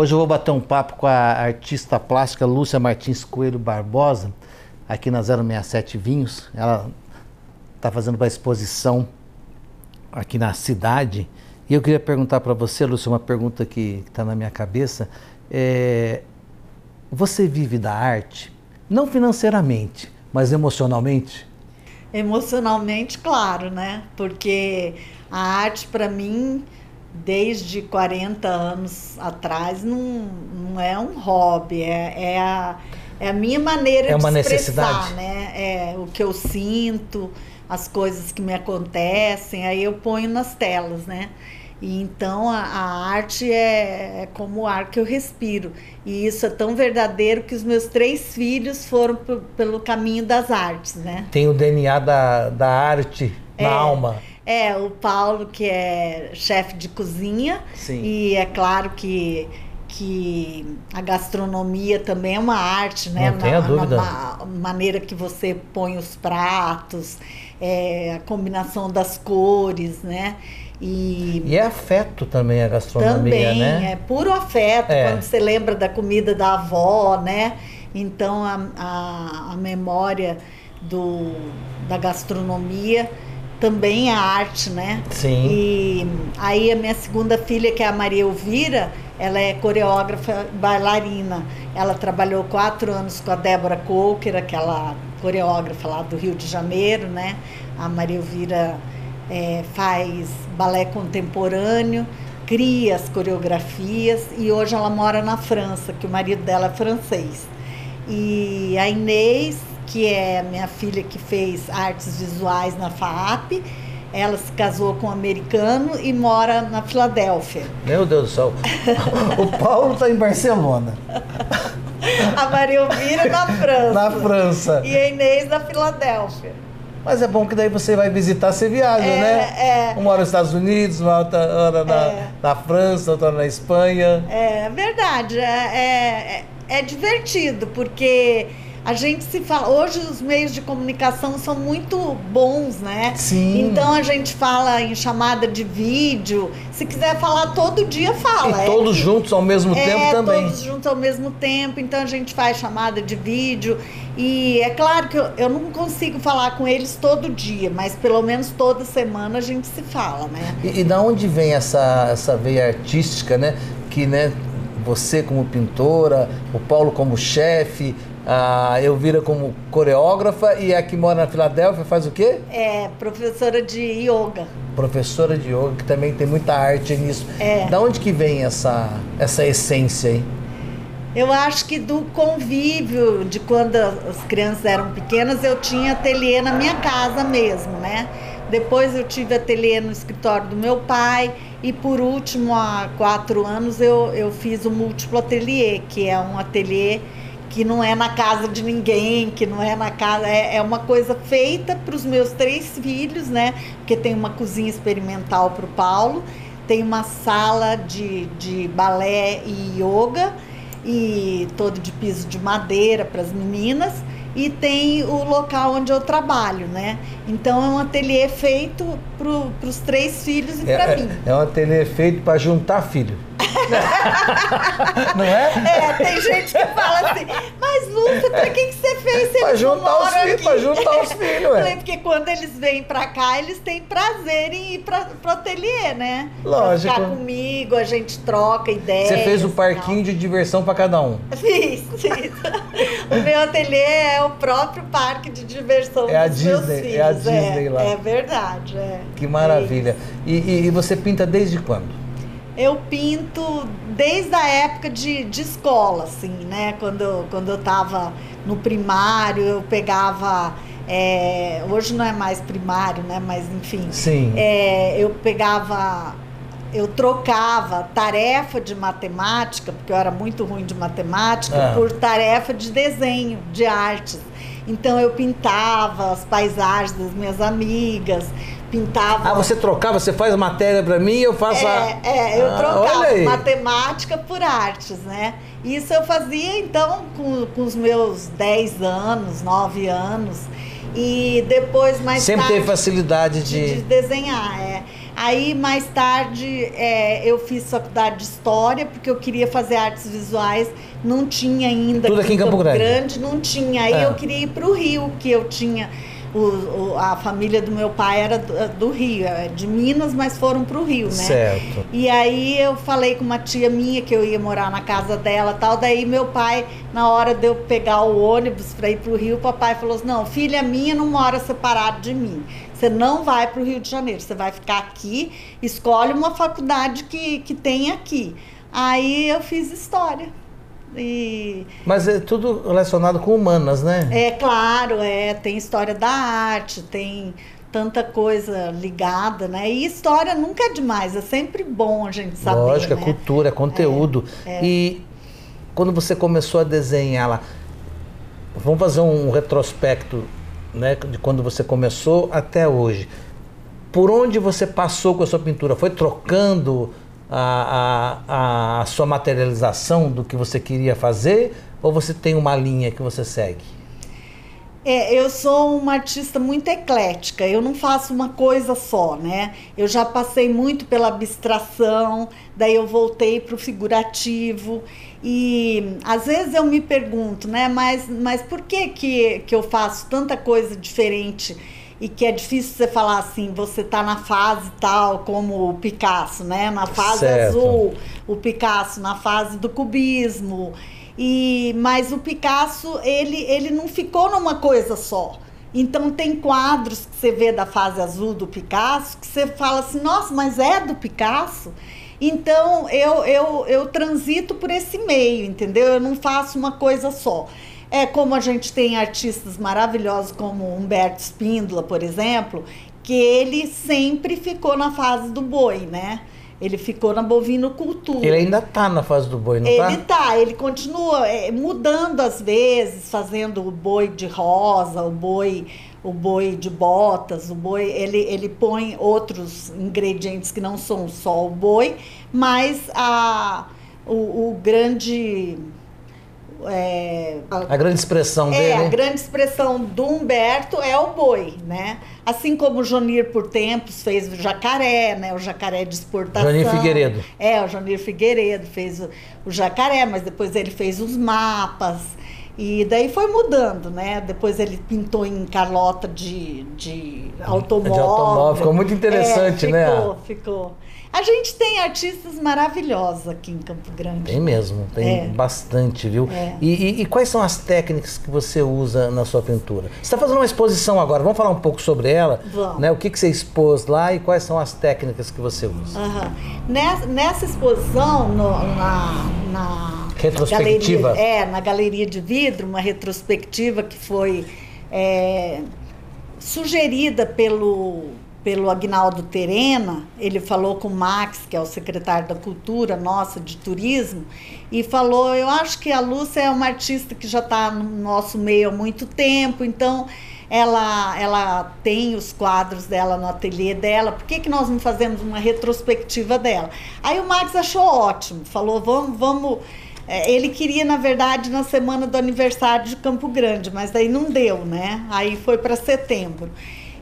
Hoje eu vou bater um papo com a artista plástica Lúcia Martins Coelho Barbosa, aqui na 067 Vinhos. Ela está fazendo uma exposição aqui na cidade. E eu queria perguntar para você, Lúcia, uma pergunta que está na minha cabeça. É, você vive da arte, não financeiramente, mas emocionalmente? Emocionalmente, claro, né? Porque a arte, para mim, desde 40 anos atrás, não, não é um hobby, é, é, a, é a minha maneira é uma de expressar, necessidade. né? É o que eu sinto, as coisas que me acontecem, aí eu ponho nas telas, né? E então a, a arte é, é, como o ar que eu respiro. E isso é tão verdadeiro que os meus três filhos foram pelo caminho das artes, né? Tem o DNA da, da arte na É. alma. É, o Paulo, que é chefe de cozinha. Sim. E é claro que, que a gastronomia também é uma arte, né? Não tenha dúvida. ma- maneira que você põe os pratos, é, a combinação das cores, né? E, E é afeto também a gastronomia, também né? é puro afeto É. quando você lembra da comida da avó, né? Então a, a, a memória do, da gastronomia também é arte, né? Sim. E aí a minha segunda filha, que é a Maria Elvira, ela é coreógrafa e bailarina. Ela trabalhou quatro anos com a Débora Coker, aquela coreógrafa lá do Rio de Janeiro, né? A Maria Elvira eh, faz balé contemporâneo, cria as coreografias e hoje ela mora na França, que o marido dela é francês. E a Inês, que é minha filha que fez artes visuais na FAAP, ela se casou com um americano e mora na Filadélfia. Meu Deus do céu. o Paulo está em Barcelona, A Maria Elvira na França. na França. E a Inês na Filadélfia. Mas é bom que daí você vai visitar, você viaja, É, né? é. Uma hora nos Estados Unidos, uma outra hora na, É. na França, outra na Espanha. É verdade, é, é, é divertido, porque a gente se fala. Hoje os meios de comunicação são muito bons, né? Sim. Então a gente fala em chamada de vídeo. Se quiser falar todo dia, fala. E É- todos juntos ao mesmo é, tempo também. todos juntos ao mesmo tempo, então a gente faz chamada de vídeo. E é claro que eu, eu não consigo falar com eles todo dia, mas pelo menos toda semana a gente se fala, né? E, e da onde vem essa, essa veia artística, né? Que, né, você como pintora, o Paulo como chefe, a Elvira como coreógrafa e a que mora na Filadélfia faz o quê? É professora de yoga. Professora de yoga, que também tem muita arte nisso. É. Da onde que vem essa, essa essência aí? Eu acho que do convívio de quando as crianças eram pequenas, eu tinha ateliê na minha casa mesmo, né? Depois eu tive ateliê no escritório do meu pai e por último, há quatro anos, eu, eu fiz o múltiplo ateliê, que é um ateliê que não é na casa de ninguém, que não é na casa, é, é uma coisa feita para os meus três filhos, né? Porque tem uma cozinha experimental para o Paulo, tem uma sala de, de balé e yoga e todo de piso de madeira para as meninas e tem o local onde eu trabalho, né? Então é um ateliê feito para os três filhos e para É, mim. é, é um ateliê feito para juntar filho. Não é? É, tem gente que fala assim, mas Lúcia, pra que, que você fez? Você Pra juntar os filhos, aqui?" pra juntar os filhos. Falei, porque quando eles vêm pra cá, eles têm prazer em ir pra, pro ateliê, né? Lógico. Pra ficar comigo, a gente troca ideias. Você fez o parquinho de diversão para cada um. Fiz, fiz. o meu ateliê é o próprio parque de diversão É a Disney, filhos. é a Disney lá. É verdade, é. Que maravilha. E, e- e você pinta desde quando? Eu pinto desde a época de, de escola, assim, né? Quando, eu- quando eu tava no primário, eu pegava. é, hoje não é mais primário, né? Mas enfim. Sim. É, eu pegava. Eu trocava tarefa de matemática, porque eu era muito ruim de matemática, Ah. por tarefa de desenho, de artes. Então eu pintava as paisagens das minhas amigas, pintava. Ah, você trocava, você faz a matéria para mim e eu faço a. É, é, eu Ah, trocava matemática por artes, né? Isso eu fazia então com, com os meus 10 anos, 9 anos. E depois, mais Sempre tarde, teve facilidade de, de de. desenhar, é. Aí, mais tarde, é, eu fiz faculdade de História, porque eu queria fazer artes visuais. Não tinha ainda. Tudo aqui em Campo, Campo Grande. Grande. Não tinha. Aí é. eu queria ir para o Rio, que eu tinha o, o, a família do meu pai era do, do, Rio, é de Minas, mas foram para o Rio, né? Certo. E aí eu falei com uma tia minha que eu ia morar na casa dela tal. Daí meu pai, na hora de eu pegar o ônibus para ir para o Rio, o papai falou assim: não, filha minha não mora separado de mim. Você não vai para o Rio de Janeiro, você vai ficar aqui, escolhe uma faculdade que, que tem aqui. Aí eu fiz história. E... Mas é tudo relacionado com humanas, né? É claro, é. Tem história da arte, tem tanta coisa ligada, né? E história nunca é demais, é sempre bom a gente saber. Lógico, é né? é cultura, é conteúdo. É, é. E quando você começou a desenhar lá, vamos fazer um retrospecto, né? De quando você começou até hoje. Por onde você passou com a sua pintura? Foi trocando? A, a, a sua materialização do que você queria fazer ou você tem uma linha que você segue? É, eu sou uma artista muito eclética, eu não faço uma coisa só, né? Eu já passei muito pela abstração, daí eu voltei para o figurativo e às vezes eu me pergunto, né? Mas, mas por que, que, que eu faço tanta coisa diferente? E que é difícil você falar assim, você tá na fase tal como o Picasso, né? Na fase certo. azul, o Picasso na fase do cubismo. E mas o Picasso, ele ele não ficou numa coisa só. Então tem quadros que você vê da fase azul do Picasso que você fala assim, nossa, mas é do Picasso? Então eu, eu, eu transito por esse meio, entendeu? Eu não faço uma coisa só. É como a gente tem artistas maravilhosos como Humberto Spindler, por exemplo, que ele sempre ficou na fase do boi, né? Ele ficou na bovinocultura. Ele ainda está na fase do boi, não está? Ele está, ele continua é, mudando às vezes, fazendo o boi de rosa, o boi, o boi de botas, o boi, ele, ele põe outros ingredientes que não são só o boi, mas a, o, o grande é, a, a, grande expressão é, dele. É, a grande expressão do Humberto é o boi, né? Assim como o Jonir por tempos fez o jacaré, né? O jacaré de exportação. Jonir Figueiredo. É, o Jonir Figueiredo fez o, o jacaré, mas depois ele fez os mapas. E daí foi mudando, né? Depois ele pintou em Carlota de, de automóvel. De automóvel, ficou muito interessante, é, ficou, né? Ficou, ficou. A gente tem artistas maravilhosos aqui em Campo Grande. Tem mesmo, tem é. bastante, viu? É. E, e, e, quais são as técnicas que você usa na sua pintura? Você está fazendo uma exposição agora, vamos falar um pouco sobre ela? Vamos. Né? O que, que você expôs lá e quais são as técnicas que você usa? Uhum. Nessa, nessa, exposição, no, na, na retrospectiva. Galeria, é, na Galeria de Vidro, uma retrospectiva que foi é, sugerida pelo pelo Agnaldo Terena, ele falou com o Max, que é o secretário da Cultura nossa de turismo, e falou: Eu acho que a Lúcia é uma artista que já está no nosso meio há muito tempo, então ela, ela tem os quadros dela no ateliê dela, por que, que nós não fazemos uma retrospectiva dela? Aí o Max achou ótimo, falou: Vamos, vamos. É, ele queria, na verdade, na semana do aniversário de Campo Grande, mas daí não deu, né? Aí foi para setembro.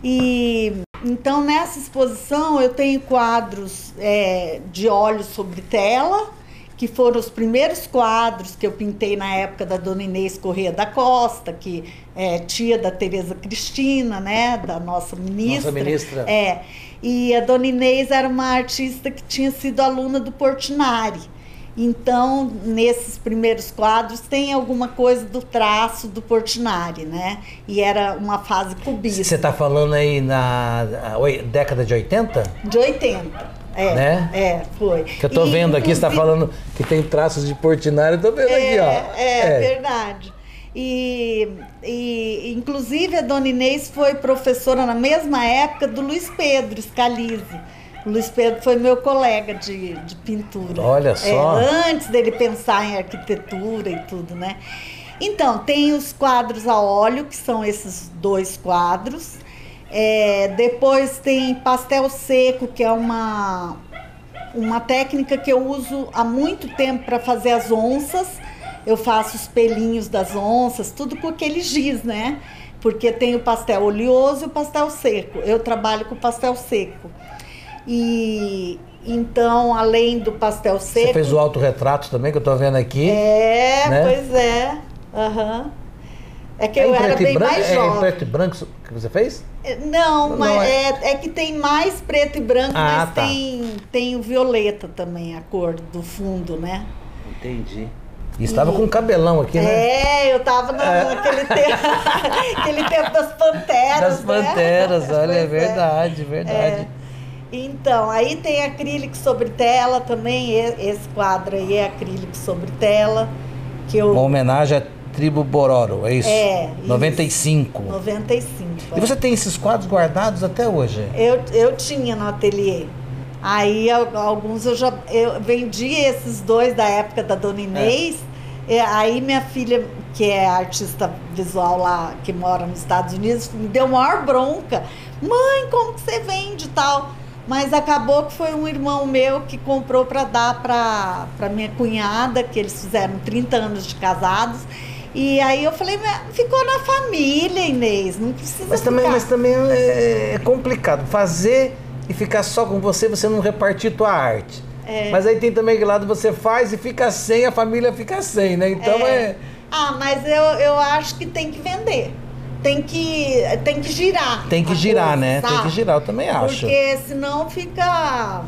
E então, nessa exposição, eu tenho quadros é, de óleo sobre tela, que foram os primeiros quadros que eu pintei na época da dona Inês Corrêa da Costa, que é tia da Tereza Cristina, né, da nossa ministra. Nossa ministra. É. E a dona Inês era uma artista que tinha sido aluna do Portinari. Então, nesses primeiros quadros tem alguma coisa do traço do Portinari, né? E era uma fase cubista. Você está falando aí na década de 80? De 80. É, né? é, foi. Que eu tô e, vendo aqui, você está falando que tem traços de Portinari, eu tô vendo é, aqui, ó. É, é, verdade. E, e, inclusive, a Dona Inês foi professora na mesma época do Luiz Pedro Scalise Luiz Pedro foi meu colega de, de pintura. Olha só. É, antes dele pensar em arquitetura e tudo, né? Então, tem os quadros a óleo, que são esses dois quadros. É, depois tem pastel seco, que é uma, uma técnica que eu uso há muito tempo para fazer as onças. Eu faço os pelinhos das onças, tudo com aquele giz, né? Porque tem o pastel oleoso e o pastel seco. Eu trabalho com pastel seco. E então, além do pastel seco. Você fez o autorretrato também, que eu tô vendo aqui. É, né? pois é. Aham. É que É eu era preto e bem branco? mais É em jovem. preto e branco que você fez? Não, Não, mas é- é... É, que tem mais preto e branco, Ah, mas tá. tem, tem o violeta também, a cor do fundo, né? Entendi. E estava com um cabelão aqui, né? É, eu tava na- naquele, tempo, aquele tempo das panteras. Das né? panteras, olha, é é. verdade, verdade. Então, aí tem acrílico sobre tela também. Esse quadro aí é acrílico sobre tela. Que eu. Uma homenagem à tribo Bororo, é isso? É, isso. 95. 95. E você tem esses quadros guardados até hoje? Eu, eu tinha no ateliê. Aí al- alguns eu já eu vendi esses dois da época da Dona Inês. E aí minha filha, que é artista visual lá, que mora nos Estados Unidos, me deu maior bronca. Mãe, como que você vende e tal? Mas acabou que foi um irmão meu que comprou para dar para minha cunhada, que eles fizeram 30 anos de casados. E aí eu falei, "Mas ficou na família, Inês, não precisa Mas também, ficar." mas também é, é complicado. Fazer e ficar só com você, você não repartir tua arte. É. Mas aí tem também que lado você faz e fica sem, a família fica sem, né? Então é. Ah, mas eu, eu acho que tem que vender. Tem que, tem que girar. Tem que girar, coisa, né? Tem sabe? que girar, eu também acho. Porque senão fica.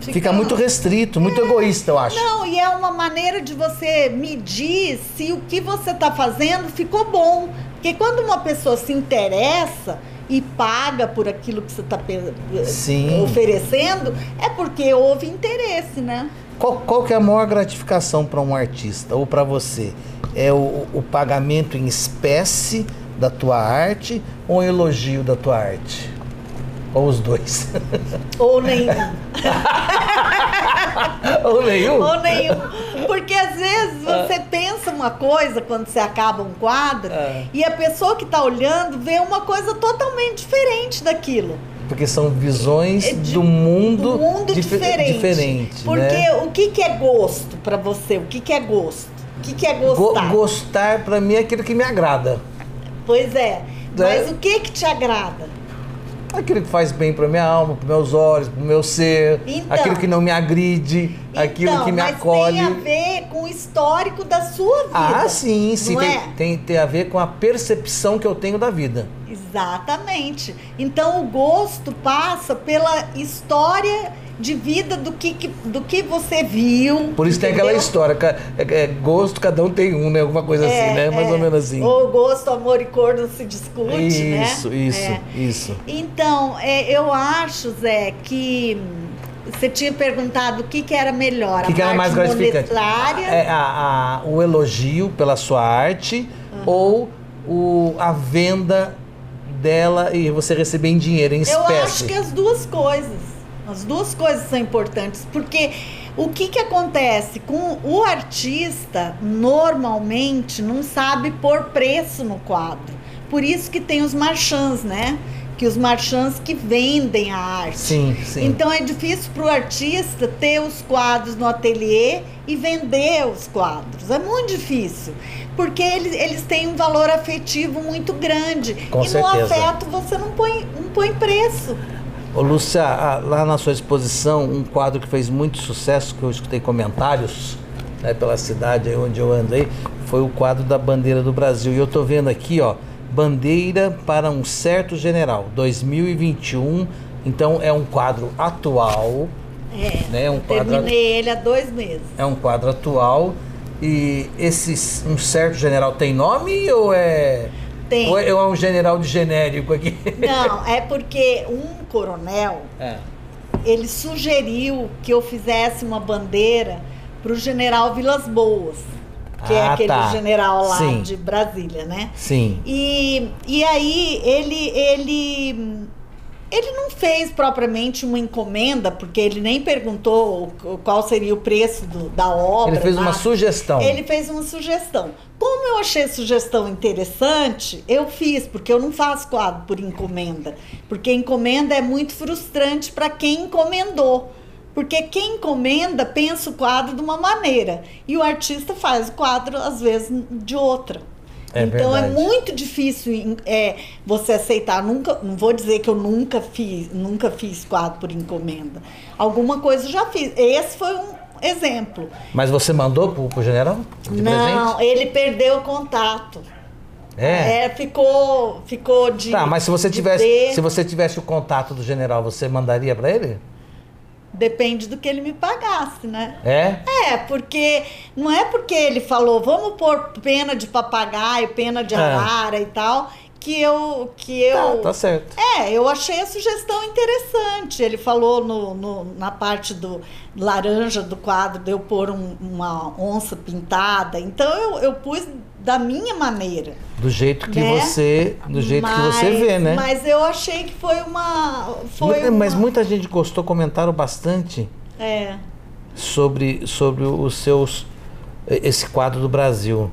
Fica muito restrito, muito egoísta, eu acho. Não, e é uma maneira de você medir se o que você está fazendo ficou bom. Porque quando uma pessoa se interessa e paga por aquilo que você está oferecendo, é porque houve interesse, né? Qual, qual que é a maior gratificação para um artista ou para você? É o, o pagamento em espécie da tua arte ou o elogio da tua arte? Ou os dois? Ou nenhum. ou nenhum? Ou nenhum. Porque às vezes você pensa uma coisa quando você acaba um quadro Ah. e a pessoa que está olhando vê uma coisa totalmente diferente daquilo. Porque são visões É de- do mundo, do mundo dife- diferente. diferente, Porque né? o que, que é gosto para você? O que, que é gosto? O que, que é Go- gostar? gostar para mim é aquilo que me agrada. Pois é. Né? Mas o que que te agrada? Aquilo que faz bem para minha alma, para meus olhos, para o meu ser. Então. aquilo que não me agride, aquilo Então, que me mas acolhe. tem a ver com o histórico da sua vida. Ah, sim, sim. Tem, é? tem, tem a ver com a percepção que eu tenho da vida. Exatamente. Então o gosto passa pela história de vida do que, do que você viu. Por isso tem aquela entendeu? história, é, é, gosto cada um tem um, né? Alguma coisa assim, É, né? Mais é. ou menos assim. Ou gosto, amor e cor não se discute, né? isso, isso, É. isso. Então, é, eu acho, Zé, que você tinha perguntado o que, que era melhor, O que, a que era mais gratificante? monetária. É a- a- o elogio pela sua arte ou o, a venda dela e você receber em dinheiro, em Eu espécie? acho que as duas coisas. As duas coisas são importantes, porque o que, que acontece com o artista normalmente não sabe pôr preço no quadro. Por isso que tem os marchands, né? Que os marchands que vendem a arte. Sim, sim. Então é difícil para o artista ter os quadros no ateliê e vender os quadros. É muito difícil. Porque eles, eles têm um valor afetivo muito grande. Com e certeza. no afeto você não põe, não põe preço. Ô, Lúcia, lá na sua exposição, um quadro que fez muito sucesso, que eu escutei comentários né, pela cidade aí onde eu ando aí, foi o quadro da bandeira do Brasil. E eu tô vendo aqui, ó, Bandeira para um certo general, 2021. Então é um quadro atual, É. né? Um quadro, Terminei ele há dois meses. é um quadro atual. E esse um certo general tem nome ou é Tem. ou é um general de genérico aqui? Não, é porque um coronel, É. ele sugeriu que eu fizesse uma bandeira para o general Vilas Boas, que é Ah, aquele tá. general lá Sim. de Brasília, né? Sim. E, e aí ele, ele, ele não fez propriamente uma encomenda, porque ele nem perguntou qual seria o preço do- da obra. Ele fez uma nada. sugestão. Ele fez uma sugestão. Como eu achei a sugestão interessante, eu fiz, porque eu não faço quadro por encomenda. Porque encomenda é muito frustrante para quem encomendou. Porque quem encomenda pensa o quadro de uma maneira e o artista faz o quadro, às vezes, de outra. É então verdade. é muito difícil é, você aceitar. Nunca, não vou dizer que eu nunca fiz, nunca fiz quadro por encomenda. Alguma coisa eu já fiz. Esse foi um exemplo. Mas você mandou pro, pro general? De não, presente? ele perdeu o contato. É. É, ficou, ficou de. Tá, mas se você tivesse, ter- se você tivesse o contato do general, você mandaria pra ele? Depende do que ele me pagasse, né? É? É, porque não é porque ele falou, vamos pôr pena de papagaio, pena de É. arara e tal, que eu. Que eu Tá, tá certo. É, eu achei a sugestão interessante. Ele falou no, no- na parte do laranja do quadro de eu pôr um- uma onça pintada. Então eu, eu pus da minha maneira. Do jeito que Né? você, do jeito que você Mas- vê, né? Mas eu achei que foi uma. Foi Muita- Mas uma- muita gente gostou, comentaram bastante É. sobre, sobre os seus esse quadro do Brasil.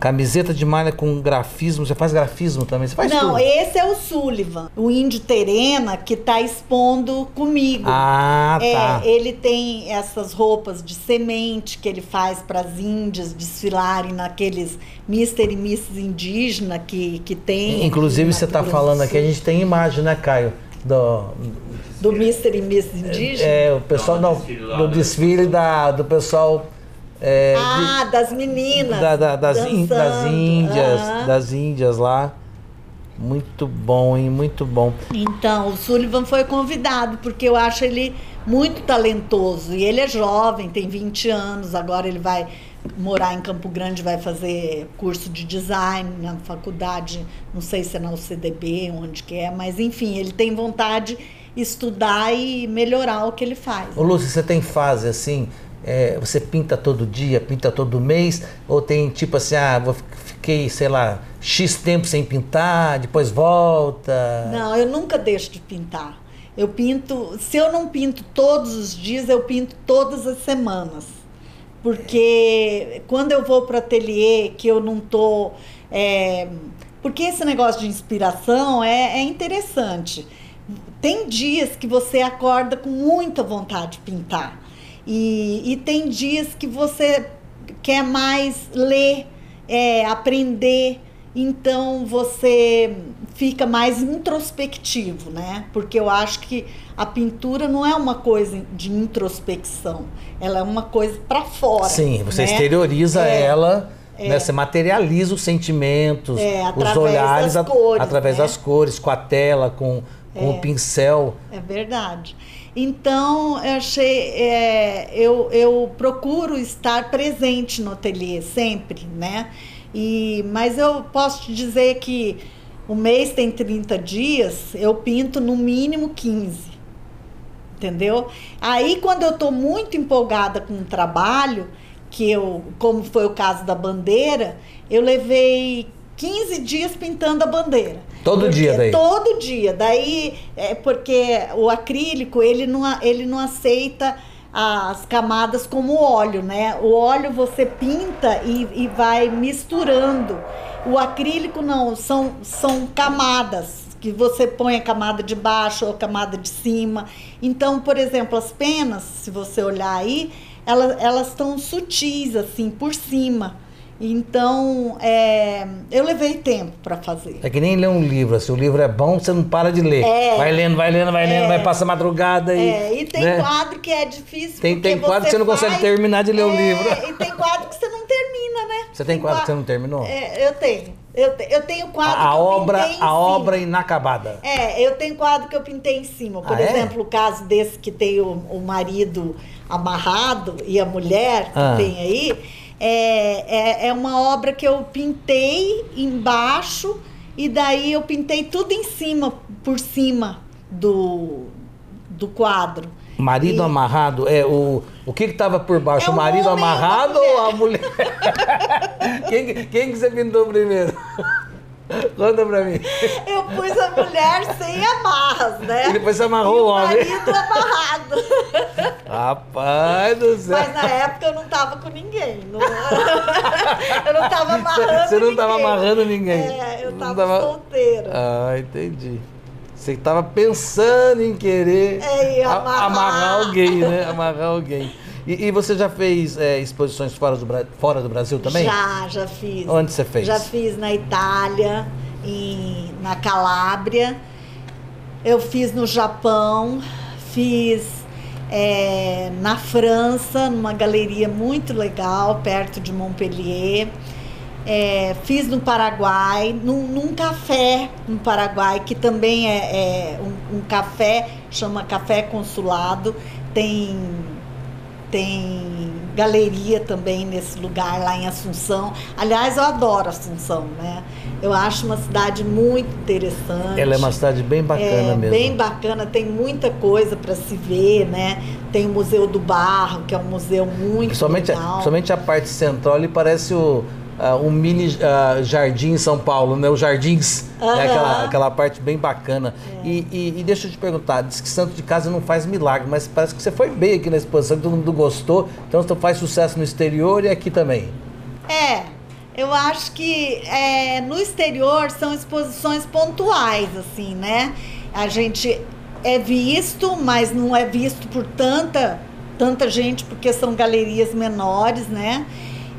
Camiseta de malha com grafismo, você faz grafismo também, você faz Não, tudo. esse é o Sullivan, o índio Terena que está expondo comigo. Ah, tá. É, ele tem essas roupas de semente que ele faz para as índias desfilarem naqueles Mister e Misses indígena que, que tem. Inclusive você está falando do aqui, a gente tem imagem, né, Caio? Do, Do Mister e Misses indígena? é, o pessoal Não, do né? desfile da, do pessoal é, de- ah, das meninas. da- da- das, in- das índias, Aham. das índias lá. Muito bom, hein? Muito bom. Então, o Sullivan foi convidado, porque eu acho ele muito talentoso. E ele é jovem, tem 20 anos, agora ele vai morar em Campo Grande, vai fazer curso de design na faculdade, não sei se é na UCDB, onde que é, mas enfim, ele tem vontade de estudar e melhorar o que ele faz. Ô Lúcio, você tem fase assim? É, você pinta todo dia, pinta todo mês? Ou tem tipo assim, ah, vou, fiquei, sei lá, X tempo sem pintar, depois volta? Não, eu nunca deixo de pintar. Eu pinto, se eu não pinto todos os dias, eu pinto todas as semanas. Porque quando eu vou para ateliê, que eu não tô. é, porque esse negócio de inspiração é, é interessante. Tem dias que você acorda com muita vontade de pintar. E, e tem dias que você quer mais ler, é, aprender. Então você fica mais introspectivo, né? Porque eu acho que a pintura não é uma coisa de introspecção, ela é uma coisa para fora. Sim, você né? exterioriza É, ela, né? você materializa os sentimentos, É, os olhares, das cores, através né? das cores, com a tela, com, com o pincel. É verdade. Então, eu achei. é, eu, eu procuro estar presente no ateliê sempre, né? E, mas eu posso te dizer que o mês tem 30 dias, eu pinto no mínimo 15. Entendeu? Aí, quando eu estou muito empolgada com o trabalho, que eu, como foi o caso da bandeira, eu levei 15 dias pintando a bandeira. Todo Porque dia daí? Todo dia. Daí, é porque o acrílico, ele não, ele não aceita as camadas como óleo, né? O óleo você pinta e, e vai misturando. O acrílico não, são, são camadas que você põe a camada de baixo ou a camada de cima. Então, por exemplo, as penas, se você olhar aí, elas elas estão sutis assim por cima. Então, é, eu levei tempo para fazer. É que nem ler um livro, se o livro é bom, você não para de ler. É. Vai lendo, vai lendo, vai lendo, É. vai passar madrugada e. É, e tem né? quadro que é difícil. Tem- tem quadro que você não consegue faz- terminar de ler o É, livro. E tem quadro que você não termina, né? Você tem quadro que você não terminou? É, eu tenho. Eu, eu tenho quadro a, que eu obra, pintei em a cima. obra inacabada. É, eu tenho quadro que eu pintei em cima. Por Ah, exemplo, o caso desse que tem o, o marido amarrado e a mulher que Ah. tem aí, é, é, é uma obra que eu pintei embaixo e daí eu pintei tudo em cima, por cima do, do quadro. Marido E- amarrado, é o. O que que tava por baixo? É o marido amarrado ou a mulher? quem, que- quem que você pintou primeiro? Conta pra mim. Eu pus a mulher sem amarras, né? E depois você amarrou E o o homem. marido amarrado. Rapaz do céu. Mas na época eu não tava com ninguém. não- eu não tava amarrando Você não tava ninguém. amarrando ninguém. É, eu tava, tava- solteira. Ah, entendi. Você tava pensando em querer É, amarrar. amarrar alguém, né? Amarrar alguém. E, e você já fez é, exposições fora do, fora do Brasil também? Já, já fiz. Onde você fez? Já fiz na Itália, em, na Calábria. Eu fiz no Japão, fiz é, na França, numa galeria muito legal, perto de Montpellier. É, fiz no Paraguai, num, num, café no Paraguai, que também é, é um, um, café, chama Café Consulado, tem, tem galeria também nesse lugar lá em Assunção. Aliás, eu adoro Assunção, né? Eu acho uma cidade muito interessante. Ela é uma cidade bem bacana é, mesmo. Bem bacana, tem muita coisa para se ver, né? Tem o Museu do Barro, que é um museu muito somente, legal. Somente a parte central ali parece o uh, um mini uh, jardim em São Paulo, né? Os jardins, uhum. né? aquela, aquela parte bem bacana. É. E, e, e, deixa eu te perguntar, diz que Santo de Casa não faz milagre, mas parece que você foi bem aqui na exposição, todo mundo gostou, então você faz sucesso no exterior e aqui também. É, eu acho que é, no exterior são exposições pontuais, assim, né? A gente é visto, mas não é visto por tanta, tanta gente, porque são galerias menores, né?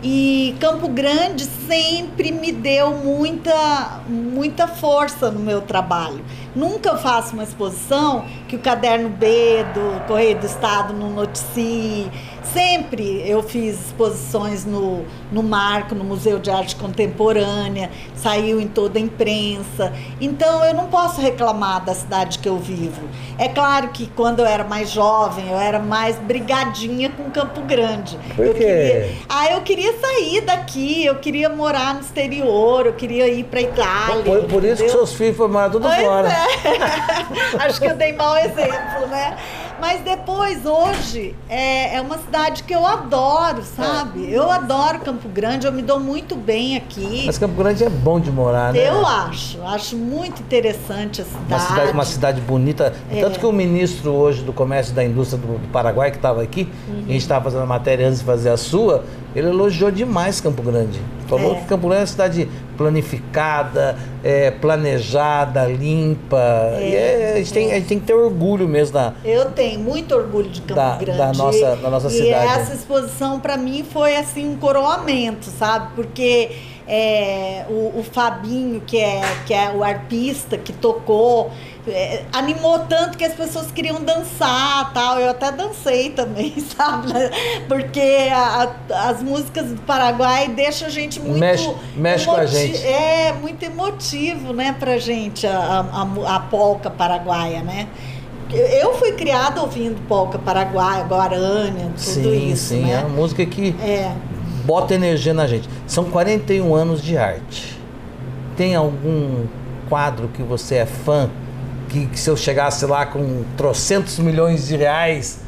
E Campo Grande sempre me deu muita, muita força no meu trabalho. Nunca faço uma exposição que o caderno B do Correio do Estado não noticie. Sempre eu fiz exposições no, no Marco, no Museu de Arte Contemporânea, saiu em toda a imprensa. Então eu não posso reclamar da cidade que eu vivo. É claro que quando eu era mais jovem, eu era mais brigadinha com Campo Grande. Por quê? Eu queria, ah, eu queria sair daqui, eu queria morar no exterior, eu queria ir para Itália. Por, por isso que seus filhos foram morar tudo pois fora. É. Acho que eu dei mau exemplo, né? Mas depois, hoje, é, é uma cidade que eu adoro, sabe? É. Eu adoro Campo Grande, eu me dou muito bem aqui. Mas Campo Grande é bom de morar, né? Eu acho, acho muito interessante a cidade. Uma cidade, uma cidade bonita. É. Tanto que o ministro hoje do Comércio e da Indústria do, do Paraguai, que estava aqui, uhum. a gente estava fazendo a matéria antes de fazer a sua, ele elogiou demais Campo Grande. Falou é. que Campo Grande é uma cidade planificada, é, planejada, limpa. É, é, a, gente tem, a gente tem que ter orgulho mesmo da. Eu tenho muito orgulho de Campo da, Grande. Da nossa, da nossa e cidade. E essa exposição para mim foi assim um coroamento, sabe? Porque é, o, o, Fabinho, que é, que é o arpista que tocou, é, animou tanto que as pessoas queriam dançar tal. Eu até dancei também, sabe? Porque a, as músicas do Paraguai deixam a gente muito. Mexe, mexe com a gente. É, muito emotivo, né, pra gente, a, a, a polca paraguaia, né? Eu fui criada ouvindo polca paraguaia, guarânia, tudo sim, isso. Sim, sim, né? é uma música que é bota energia na gente. São 41 anos de arte. Tem algum quadro que você é fã, que, que se eu chegasse lá com trocentos milhões de reais,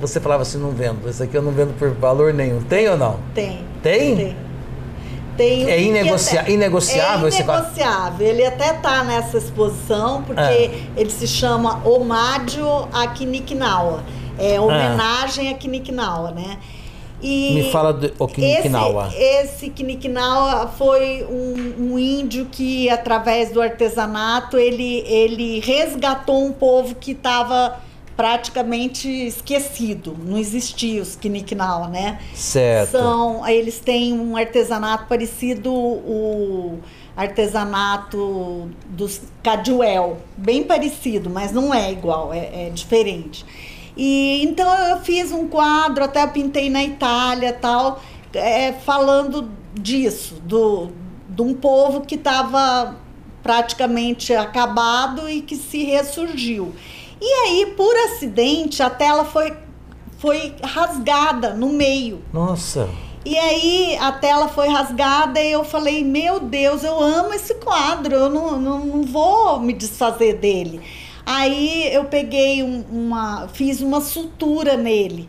você falava assim, não vendo, esse aqui eu não vendo por valor nenhum. Tem ou não? Tem. Tem? Tem. Tem é inegocia até, inegociável é esse quadro? É inegociável. Ele até está nessa exposição, porque é. ele se chama Omádio a Kinikinawa. É homenagem ah. a Kinikinawa, né? E Me fala do Okinawa. Esse, esse Kinikinawa foi um, um, índio que, através do artesanato, ele, ele resgatou um povo que estava praticamente esquecido. Não existia os Kinikinawa, né? Certo. São, eles têm um artesanato parecido o artesanato dos Caduel, bem parecido, mas não é igual, é, é diferente. E então eu fiz um quadro, até pintei na Itália tal, é, falando disso, do, de um povo que estava praticamente acabado e que se ressurgiu. E aí, por acidente, a tela foi, foi rasgada no meio. Nossa! E aí a tela foi rasgada e eu falei, meu Deus, eu amo esse quadro, eu não, não, não vou me desfazer dele. Aí eu peguei um, uma, fiz uma sutura nele,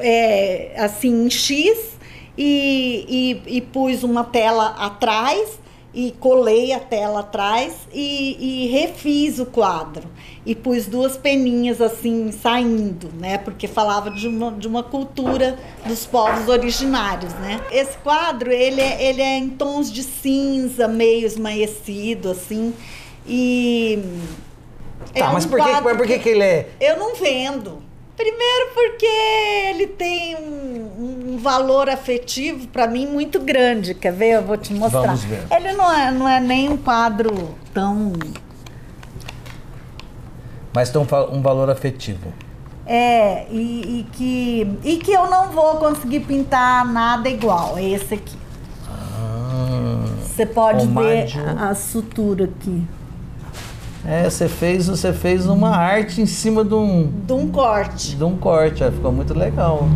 é, assim, em X, e, e, e, pus uma tela atrás e colei a tela atrás e, e, refiz o quadro e pus duas peninhas assim saindo, né? Porque falava de uma, de uma cultura dos povos originários, né? Esse quadro ele é, ele é em tons de cinza meio esmaecido assim e Tá, é mas um por, que, por que, que ele é. Eu não vendo. Primeiro porque ele tem um, um valor afetivo para mim muito grande. Quer ver? Eu vou te mostrar. Vamos ver. Ele não é, não é nem um quadro tão. Mas tem um, valor afetivo. É, e, e que, e que eu não vou conseguir pintar nada igual. É esse aqui. Ah, Você pode ver a sutura aqui. É, você fez, você fez uma arte em cima de um, De um corte. de um corte, ó, ficou muito legal.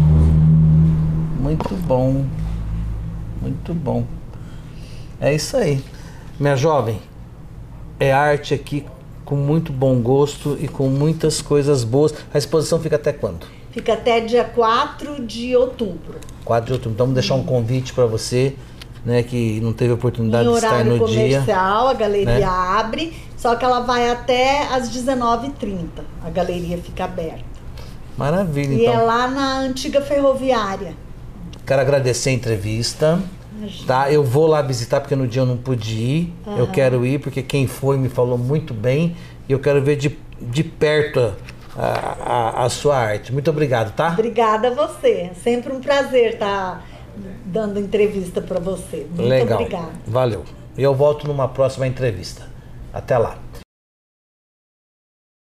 Muito bom. Muito bom. É isso aí. Minha jovem, é arte aqui com muito bom gosto e com muitas coisas boas. A exposição fica até quando? Fica até dia 4 de outubro. 4 de outubro. Então vamos deixar um convite para você, né, que não teve oportunidade em de estar horário no dia. comercial, a galeria né? abre, só que ela vai até às 19h30. A galeria fica aberta. Maravilha, E então. é lá na antiga ferroviária. Quero agradecer a entrevista. Tá, eu vou lá visitar porque no dia eu não pude ir. Eu quero ir porque quem foi me falou muito bem e eu quero ver de, de perto a, a, a sua arte. Muito obrigado, tá? Obrigada a você. É Sempre um prazer estar dando entrevista para você. Muito Legal. obrigada. Valeu. E eu volto numa próxima entrevista. Até lá.